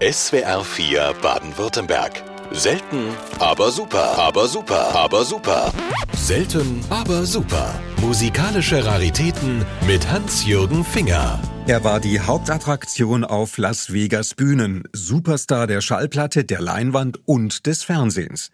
SWR 4 Baden-Württemberg. Selten, aber super, aber super, aber super. Selten, aber super. Musikalische Raritäten mit Hans-Jürgen Finger. Er war die Hauptattraktion auf Las Vegas Bühnen, Superstar der Schallplatte, der Leinwand und des Fernsehens.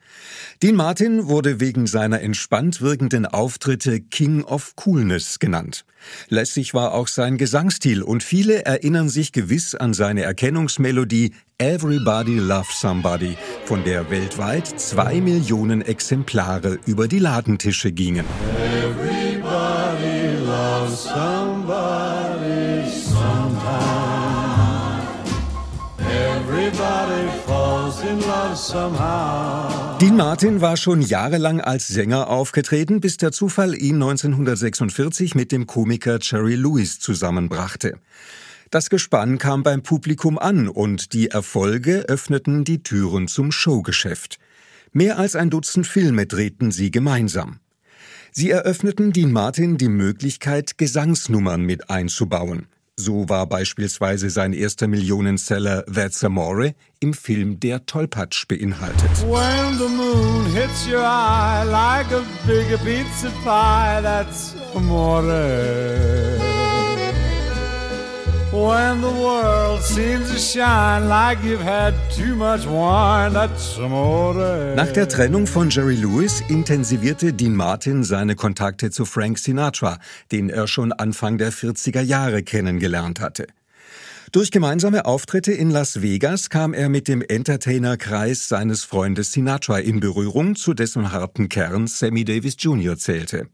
Dean Martin wurde wegen seiner entspannt wirkenden Auftritte King of Coolness genannt. Lässig war auch sein Gesangsstil und viele erinnern sich gewiss an seine Erkennungsmelodie Everybody Loves Somebody, von der weltweit zwei Millionen Exemplare über die Ladentische gingen. Everybody loves somebody Dean Martin war schon jahrelang als Sänger aufgetreten, bis der Zufall ihn 1946 mit dem Komiker Jerry Lewis zusammenbrachte. Das Gespann kam beim Publikum an und die Erfolge öffneten die Türen zum Showgeschäft. Mehr als ein Dutzend Filme drehten sie gemeinsam. Sie eröffneten Dean Martin die Möglichkeit, Gesangsnummern mit einzubauen. So war beispielsweise sein erster Millionenseller That's Amore im Film Der Tollpatsch beinhaltet. When the moon hits your eye like a big pizza pie, Nach der Trennung von Jerry Lewis intensivierte Dean Martin seine Kontakte zu Frank Sinatra, den er schon Anfang der 40er Jahre kennengelernt hatte. Durch gemeinsame Auftritte in Las Vegas kam er mit dem Entertainerkreis seines Freundes Sinatra in Berührung, zu dessen harten Kern Sammy Davis Jr. zählte.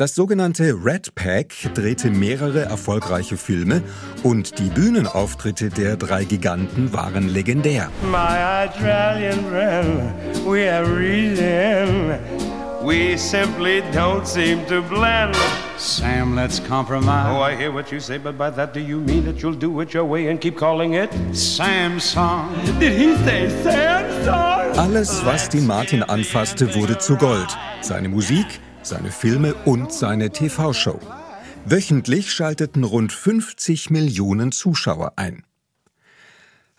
Das sogenannte Red Pack drehte mehrere erfolgreiche Filme und die Bühnenauftritte der drei Giganten waren legendär. My Australian friend, we have reason. We simply don't seem to blend. Sam, let's compromise. Oh, I hear what you say, but by that do you mean that you'll do it your way and keep calling it Sam's song? Did he say Sam's song? Alles, was die Martin anfasste, wurde zu Gold. Seine Musik, seine Filme und seine TV-Show. Wöchentlich schalteten rund 50 Millionen Zuschauer ein.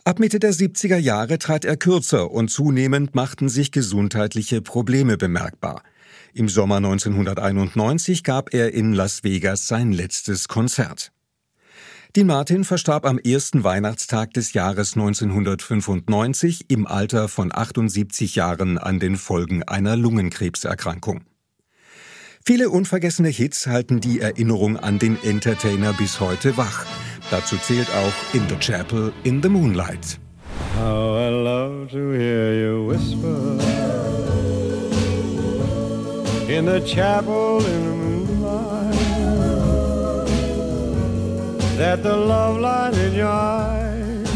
Ab Mitte der 70er Jahre trat er kürzer und zunehmend machten sich gesundheitliche Probleme bemerkbar. Im Sommer 1991 gab er in Las Vegas sein letztes Konzert. Dean Martin verstarb am ersten Weihnachtstag des Jahres 1995 im Alter von 78 Jahren an den Folgen einer Lungenkrebserkrankung. Viele unvergessene Hits halten die Erinnerung an den Entertainer bis heute wach. Dazu zählt auch In the Chapel in the Moonlight. How I love to hear you whisper In the chapel in the moonlight That the love light in your eyes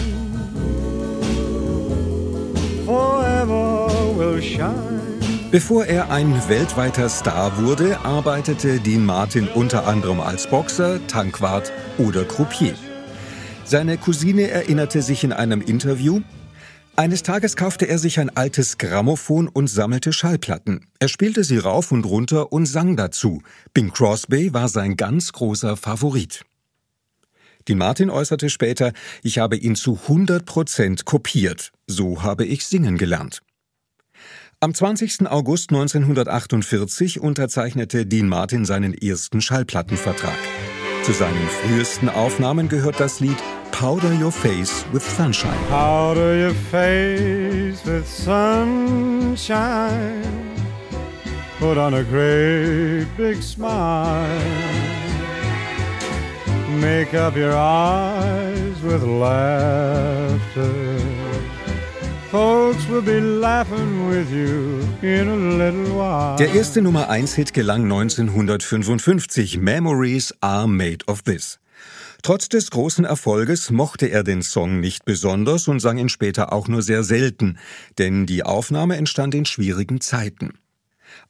Forever will shine Bevor er ein weltweiter Star wurde, arbeitete Dean Martin unter anderem als Boxer, Tankwart oder Croupier. Seine Cousine erinnerte sich in einem Interview, eines Tages kaufte er sich ein altes Grammophon und sammelte Schallplatten. Er spielte sie rauf und runter und sang dazu. Bing Crosby war sein ganz großer Favorit. Dean Martin äußerte später, ich habe ihn zu 100 Prozent kopiert. So habe ich singen gelernt. Am 20. August 1948 unterzeichnete Dean Martin seinen ersten Schallplattenvertrag. Zu seinen frühesten Aufnahmen gehört das Lied Powder Your Face with Sunshine. Powder your face with sunshine. Put on a great big smile. Make up your eyes with laughter. Der erste Nummer 1 Hit gelang 1955. Memories are made of this. Trotz des großen Erfolges mochte er den Song nicht besonders und sang ihn später auch nur sehr selten, denn die Aufnahme entstand in schwierigen Zeiten.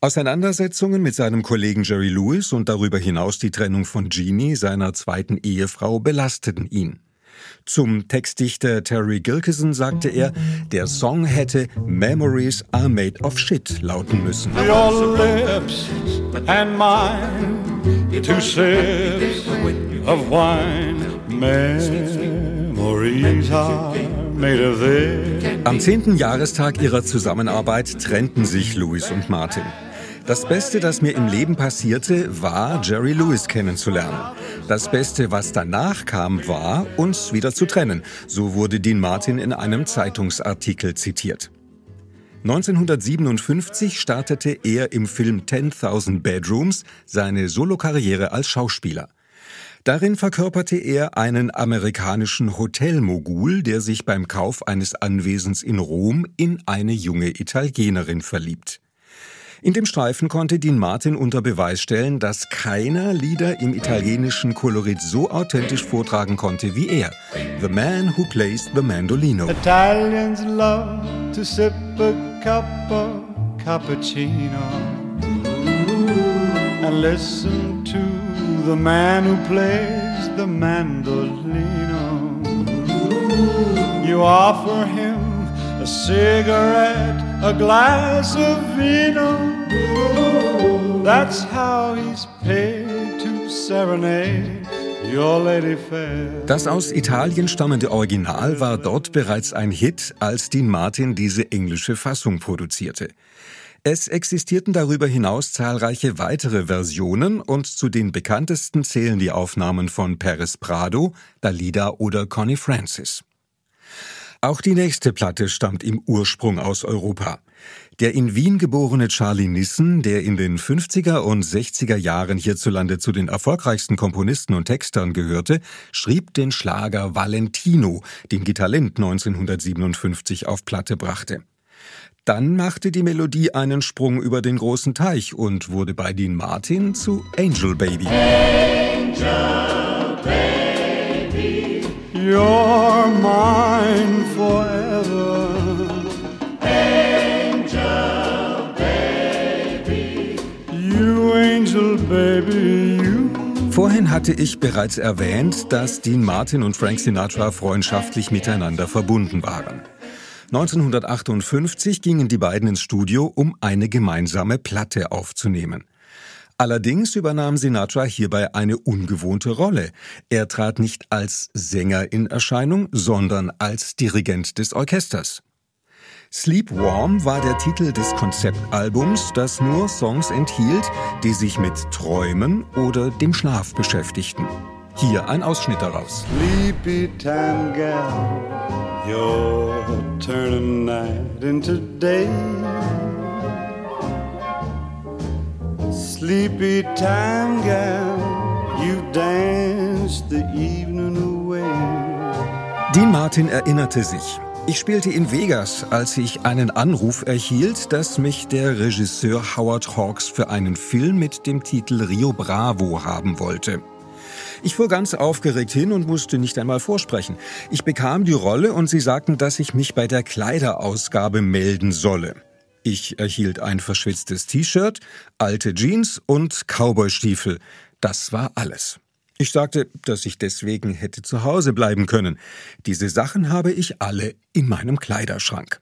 Auseinandersetzungen mit seinem Kollegen Jerry Lewis und darüber hinaus die Trennung von Jeannie, seiner zweiten Ehefrau, belasteten ihn. Zum Textdichter Terry Gilkison sagte er, der Song hätte Memories are made of shit lauten müssen. Your lips and mine, two sips of wine, memories Am 10. Jahrestag ihrer Zusammenarbeit trennten sich Louis und Martin. Das Beste, das mir im Leben passierte, war, Jerry Lewis kennenzulernen. Das Beste, was danach kam, war, uns wieder zu trennen. So wurde Dean Martin in einem Zeitungsartikel zitiert. 1957 startete er im Film 10.000 Bedrooms seine Solokarriere als Schauspieler. Darin verkörperte er einen amerikanischen Hotelmogul, der sich beim Kauf eines Anwesens in Rom in eine junge Italienerin verliebt. In dem Streifen konnte Dean Martin unter Beweis stellen, dass keiner Lieder im italienischen Kolorit so authentisch vortragen konnte wie er. The Man Who Plays the Mandolino. Italians love to sip a cup of cappuccino and listen to the man who plays the mandolino. You offer him a cigarette, a glass of vino. That's how he's paid to serenade. Das aus Italien stammende Original war dort bereits ein Hit, als Dean Martin diese englische Fassung produzierte. Es existierten darüber hinaus zahlreiche weitere Versionen und zu den bekanntesten zählen die Aufnahmen von Paris Prado, Dalida oder Connie Francis. Auch die nächste Platte stammt im Ursprung aus Europa. Der in Wien geborene Charlie Nissen, der in den 50er und 60er Jahren hierzulande zu den erfolgreichsten Komponisten und Textern gehörte, schrieb den Schlager Valentino, den Gitalent 1957 auf Platte brachte. Dann machte die Melodie einen Sprung über den großen Teich und wurde bei Dean Martin zu Angel Baby. Angel Baby, you're mine forever. Angel Baby, you. Vorhin hatte ich bereits erwähnt, dass Dean Martin und Frank Sinatra freundschaftlich miteinander verbunden waren. 1958 gingen die beiden ins Studio, um eine gemeinsame Platte aufzunehmen. Allerdings übernahm Sinatra hierbei eine ungewohnte Rolle. Er trat nicht als Sänger in Erscheinung, sondern als Dirigent des Orchesters. Sleep Warm war der Titel des Konzeptalbums, das nur Songs enthielt, die sich mit Träumen oder dem Schlaf beschäftigten. Hier ein Ausschnitt daraus. Sleepy time gal, you're turning night into day. Sleepy time gal, you danced the evening away. Dean Martin erinnerte sich, ich spielte in Vegas, als ich einen Anruf erhielt, dass mich der Regisseur Howard Hawks für einen Film mit dem Titel Rio Bravo haben wollte. Ich fuhr ganz aufgeregt hin und musste nicht einmal vorsprechen. Ich bekam die Rolle und sie sagten, dass ich mich bei der Kleiderausgabe melden solle. Ich erhielt ein verschwitztes T-Shirt, alte Jeans und Cowboystiefel. Das war alles. Ich sagte, dass ich deswegen hätte zu Hause bleiben können. Diese Sachen habe ich alle in meinem Kleiderschrank.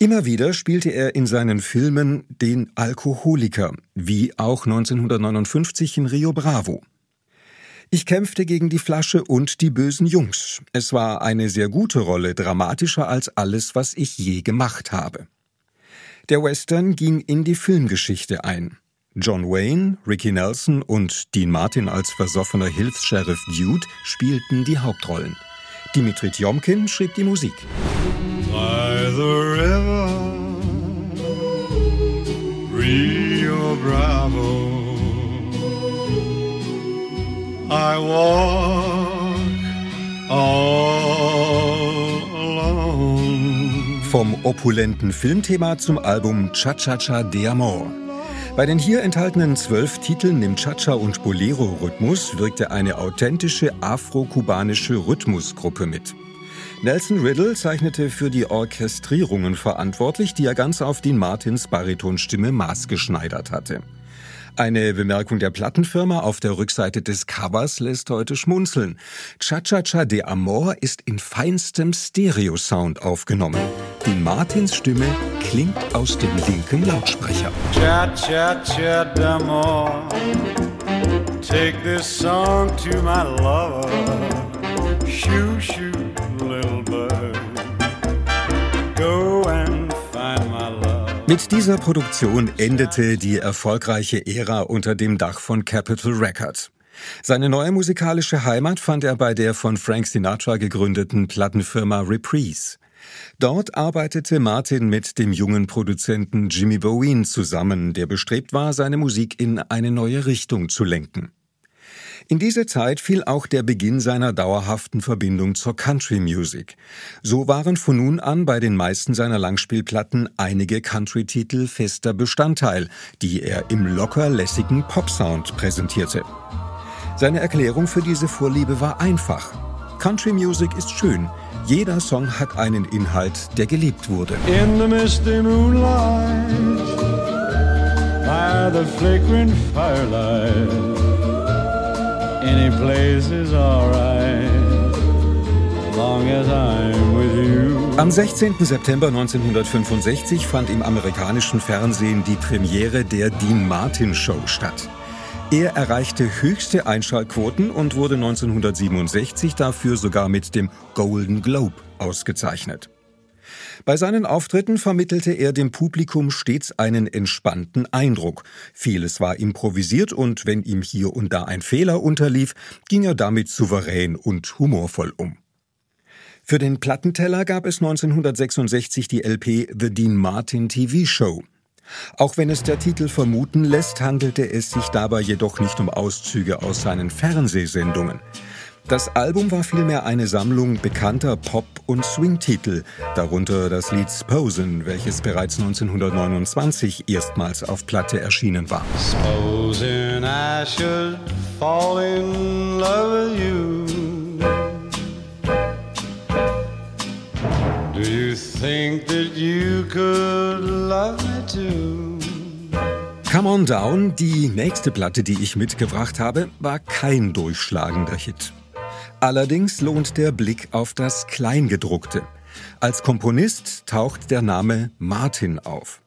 Immer wieder spielte er in seinen Filmen den Alkoholiker, wie auch 1959 in Rio Bravo. Ich kämpfte gegen die Flasche und die bösen Jungs. Es war eine sehr gute Rolle, dramatischer als alles, was ich je gemacht habe. Der Western ging in die Filmgeschichte ein. John Wayne, Ricky Nelson und Dean Martin als versoffener Hilfs-Sheriff Dude spielten die Hauptrollen. Dimitri Tjomkin schrieb die Musik. By the river, Rio Bravo, I walk all alone. Vom opulenten Filmthema zum Album Cha-Cha-Cha de Amor. Bei den hier enthaltenen zwölf Titeln im Cha-Cha- und Bolero-Rhythmus wirkte eine authentische afro-kubanische Rhythmusgruppe mit. Nelson Riddle zeichnete für die Orchestrierungen verantwortlich, die er ganz auf Dean Martins Baritonstimme maßgeschneidert hatte. Eine Bemerkung der Plattenfirma auf der Rückseite des Covers lässt heute schmunzeln. Cha-Cha-Cha de Amor ist in feinstem Stereo-Sound aufgenommen. Die Martins Stimme klingt aus dem linken Lautsprecher. Cha-Cha-Cha de Amor Take this song to my lover Mit dieser Produktion endete die erfolgreiche Ära unter dem Dach von Capitol Records. Seine neue musikalische Heimat fand er bei der von Frank Sinatra gegründeten Plattenfirma Reprise. Dort arbeitete Martin mit dem jungen Produzenten Jimmy Bowen zusammen, der bestrebt war, seine Musik in eine neue Richtung zu lenken. In diese Zeit fiel auch der Beginn seiner dauerhaften Verbindung zur Country Music. So waren von nun an bei den meisten seiner Langspielplatten einige Country-Titel fester Bestandteil, die er im locker lässigen Popsound präsentierte. Seine Erklärung für diese Vorliebe war einfach. Country Music ist schön. Jeder Song hat einen Inhalt, der geliebt wurde. In the misty moonlight, by the flickering firelight. Am 16. September 1965 fand im amerikanischen Fernsehen die Premiere der Dean Martin Show statt. Er erreichte höchste Einschaltquoten und wurde 1967 dafür sogar mit dem Golden Globe ausgezeichnet. Bei seinen Auftritten vermittelte er dem Publikum stets einen entspannten Eindruck. Vieles war improvisiert und wenn ihm hier und da ein Fehler unterlief, ging er damit souverän und humorvoll um. Für den Plattenteller gab es 1966 die LP The Dean Martin TV Show. Auch wenn es der Titel vermuten lässt, handelte es sich dabei jedoch nicht um Auszüge aus seinen Fernsehsendungen. Das Album war vielmehr eine Sammlung bekannter Pop- und Swing-Titel, darunter das Lied Sposen, welches bereits 1929 erstmals auf Platte erschienen war. Supposing I should fall in love with you. Do you think that you could love me too? Come On Down, die nächste Platte, die ich mitgebracht habe, war kein durchschlagender Hit. Allerdings lohnt der Blick auf das Kleingedruckte. Als Komponist taucht der Name Martin auf.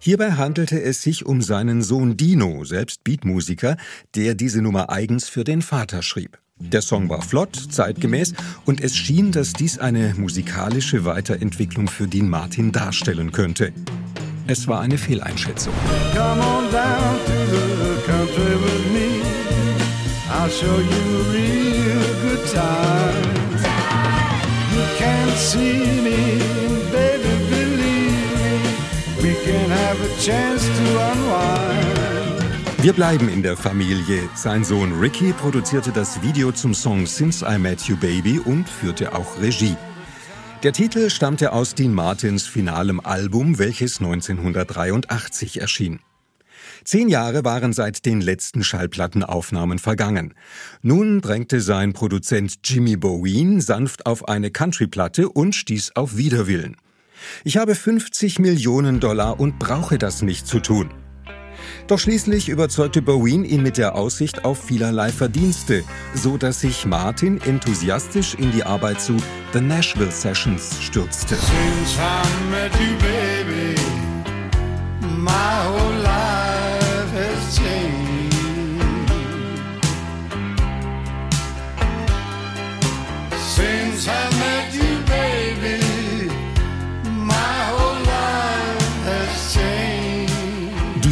Hierbei handelte es sich um seinen Sohn Dino, selbst Beatmusiker, der diese Nummer eigens für den Vater schrieb. Der Song war flott, zeitgemäß und es schien, dass dies eine musikalische Weiterentwicklung für Dean Martin darstellen könnte. Es war eine Fehleinschätzung. Come on down to the country with me. I'll show you real good time. You can't see me, baby, believe me. We can have a chance to unwind. Wir bleiben in der Familie. Sein Sohn Ricky produzierte das Video zum Song Since I Met You Baby und führte auch Regie. Der Titel stammte aus Dean Martins finalem Album, welches 1983 erschien. Zehn Jahre waren seit den letzten Schallplattenaufnahmen vergangen. Nun drängte sein Produzent Jimmy Bowen sanft auf eine Countryplatte und stieß auf Widerwillen. Ich habe 50 Millionen Dollar und brauche das nicht zu tun. Doch schließlich überzeugte Bowen ihn mit der Aussicht auf vielerlei Verdienste, so dass sich Martin enthusiastisch in die Arbeit zu The Nashville Sessions stürzte.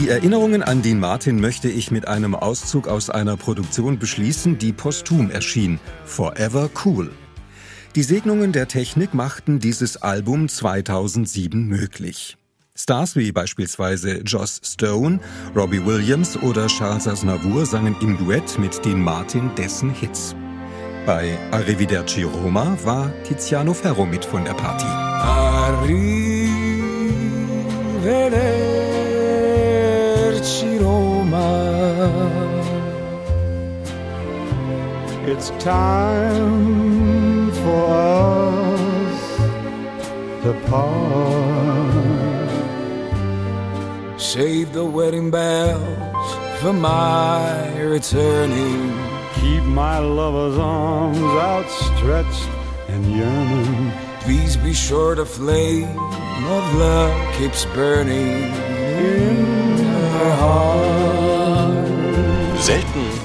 Die Erinnerungen an Dean Martin möchte ich mit einem Auszug aus einer Produktion beschließen, die posthum erschien, Forever Cool. Die Segnungen der Technik machten dieses Album 2007 möglich. Stars wie beispielsweise Joss Stone, Robbie Williams oder Charles Aznavour sangen im Duett mit Dean Martin dessen Hits. Bei Arrivederci Roma war Tiziano Ferro mit von der Party. Arrivederci It's time for us to part. Save the wedding bells for my returning. Keep my lover's arms outstretched and yearning. Please be sure the flame of love keeps burning in her heart. Selten,